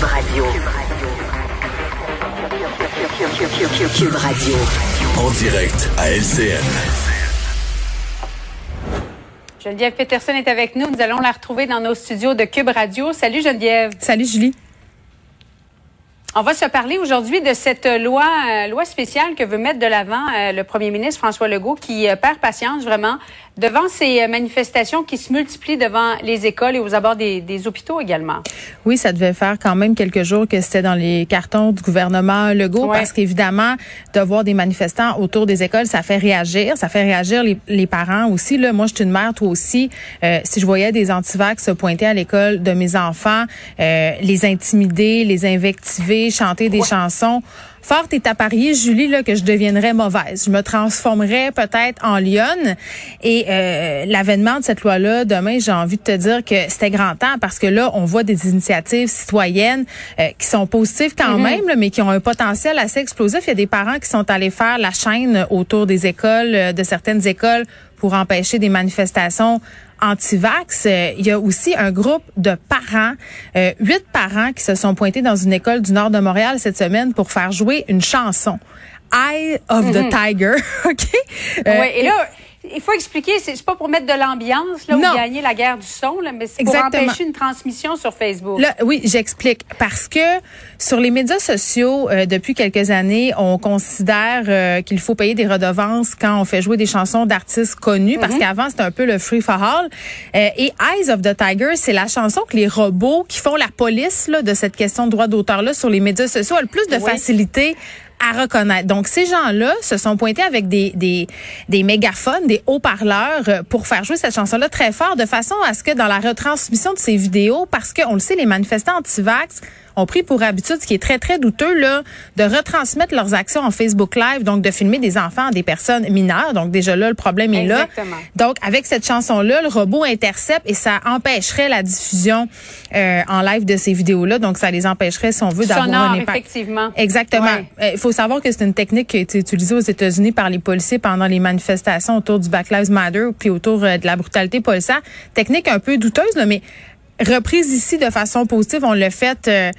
Cube Radio. Cube Radio. En direct à LCN. Geneviève Peterson est avec nous. Nous allons la retrouver dans nos studios de Cube Radio. Salut Geneviève. Salut Julie. On va se parler aujourd'hui de cette loi, euh, loi spéciale que veut mettre de l'avant euh, le premier ministre François Legault, qui euh, perd patience vraiment devant ces manifestations qui se multiplient devant les écoles et aux abords des, des hôpitaux également. Oui, ça devait faire quand même quelques jours que c'était dans les cartons du gouvernement Legault, Ouais. parce qu'évidemment, de voir des manifestants autour des écoles, ça fait réagir, ça fait réagir les, les parents aussi. Là, moi, je suis une mère, toi aussi. Euh, si je voyais des antivax se pointer à l'école de mes enfants, euh, les intimider, les invectiver, chanter des chansons. Fort est à parier, Julie, là, que je deviendrais mauvaise. Je me transformerais peut-être en lionne. Et euh, l'avènement de cette loi-là, demain, j'ai envie de te dire que c'était grand temps parce que là, on voit des initiatives citoyennes euh, qui sont positives quand même, là, mais qui ont un potentiel assez explosif. Il y a des parents qui sont allés faire la chaîne autour des écoles, euh, de certaines écoles, pour empêcher des manifestations anti-vax. Euh, Il y a aussi un groupe de parents, euh, huit parents qui se sont pointés dans une école du nord de Montréal cette semaine pour faire jouer une chanson. Eye of the Tiger, OK? Euh, oui, et là, il faut expliquer, c'est pas pour mettre de l'ambiance là, ou gagner la guerre du son, là, mais c'est pour empêcher une transmission sur Facebook. Là, oui, j'explique. Parce que sur les médias sociaux, euh, depuis quelques années, on considère euh, qu'il faut payer des redevances quand on fait jouer des chansons d'artistes connus, parce qu'avant, c'était un peu le free for all. Euh, et Eyes of the Tiger, c'est la chanson que les robots qui font la police là, de cette question de droit d'auteur-là sur les médias sociaux ont le plus de Oui. facilité à reconnaître. Donc, ces gens-là se sont pointés avec des, des, des mégaphones, des haut-parleurs euh, pour faire jouer cette chanson-là très fort, de façon à ce que dans la retransmission de ces vidéos, parce qu'on le sait, les manifestants anti-vax ont pris pour habitude, ce qui est très, très douteux, là, de retransmettre leurs actions en Facebook Live, donc de filmer des enfants, des personnes mineures. Donc, déjà là, le problème est là. Exactement. Donc, avec cette chanson-là, le robot intercepte et ça empêcherait la diffusion euh, en live de ces vidéos-là. Donc, ça les empêcherait, si on veut, d'avoir un impact. effectivement. Exactement. Ouais. Euh, Il faut savoir que c'est une technique qui a été utilisée aux États-Unis par les policiers pendant les manifestations autour du Black Lives Matter puis autour euh, de la brutalité policière. Technique un peu douteuse, là, mais reprise ici de façon positive, on l'a fait euh,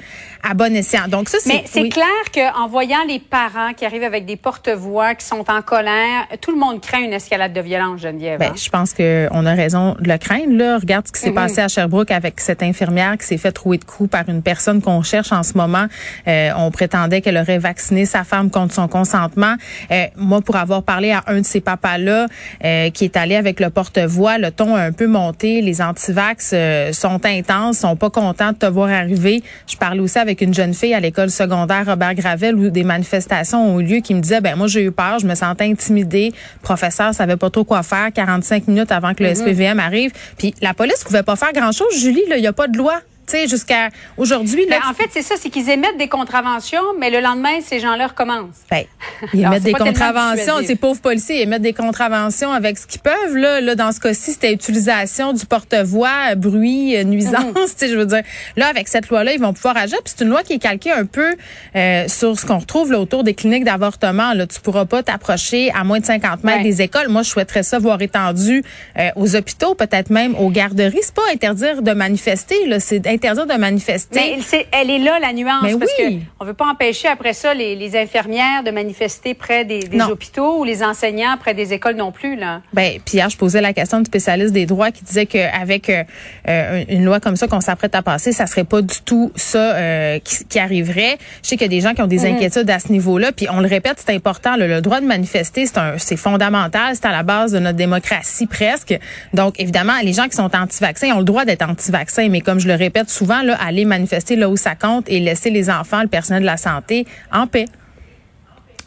à bon escient. Donc ça, c'est Mais c'est oui. clair qu'en voyant les parents qui arrivent avec des porte-voix, qui sont en colère, tout le monde craint une escalade de violence, Geneviève. Ben, hein? je pense que on a raison de le craindre. Là. Regarde ce qui s'est passé à Sherbrooke avec cette infirmière qui s'est fait trouer de coups par une personne qu'on cherche en ce moment. Euh, on prétendait qu'elle aurait vacciné sa femme contre son consentement. Euh, moi, pour avoir parlé à un de ces papas-là euh, qui est allé avec le porte-voix, le ton a un peu monté. Les antivax euh, sont intenses, sont pas contents de te voir arriver. Je parlais aussi avec une jeune fille à l'école secondaire Robert Gravel où des manifestations ont eu lieu qui me disait ben moi j'ai eu peur, je me sentais intimidée. Le professeur savait pas trop quoi faire 45 minutes avant que le SPVM arrive. Puis la police pouvait pas faire grand-chose, Julie, là, il y a pas de loi. Sais jusqu'à aujourd'hui là. Ben, en fait, c'est ça, c'est qu'ils émettent des contraventions, mais le lendemain, ces gens-là recommencent. Ben, ils émettent des contraventions. Ces pauvres policiers ils émettent des contraventions avec ce qu'ils peuvent. Là, là dans ce cas-ci, c'était utilisation du porte-voix, bruit, euh, nuisance. Tu sais, Je veux dire, là, avec cette loi-là, ils vont pouvoir agir. Puis c'est une loi qui est calquée un peu euh, sur ce qu'on retrouve là, autour des cliniques d'avortement. Là, tu pourras pas t'approcher à moins de 50 mètres Ouais. des écoles. Moi, je souhaiterais ça voir étendu euh, aux hôpitaux, peut-être même aux garderies. C'est pas interdire de manifester. Là, c'est interdire de manifester. Mais elle est là, la nuance, Mais parce oui. que on veut pas empêcher après ça les, les infirmières de manifester près des, des hôpitaux ou les enseignants près des écoles non plus. Là. Ben, puis hier, je posais la question du spécialiste des droits qui disait qu'avec euh, euh, une loi comme ça qu'on s'apprête à passer, ça serait pas du tout ça euh, qui, qui arriverait. Je sais qu'il y a des gens qui ont des inquiétudes à ce niveau-là, puis on le répète, c'est important. là, le droit de manifester, c'est fondamental, c'est à la base de notre démocratie presque. Donc, évidemment, les gens qui sont anti-vaccins ont le droit d'être anti-vaccins, mais comme je le répète souvent, là, aller manifester là où ça compte et laisser les enfants, le personnel de la santé en paix.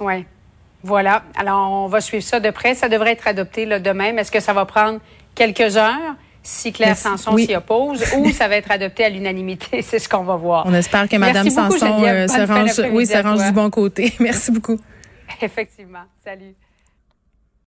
Ouais. Voilà. Alors, on va suivre ça de près. Ça devrait être adopté là, demain. Mais est-ce que ça va prendre quelques heures si Claire Merci. Sanson Oui. s'y oppose ou ça va être adopté à l'unanimité? C'est ce qu'on va voir. On espère que Mme Sanson euh, se range, oui, se range du bon côté. Merci beaucoup. Effectivement. Salut.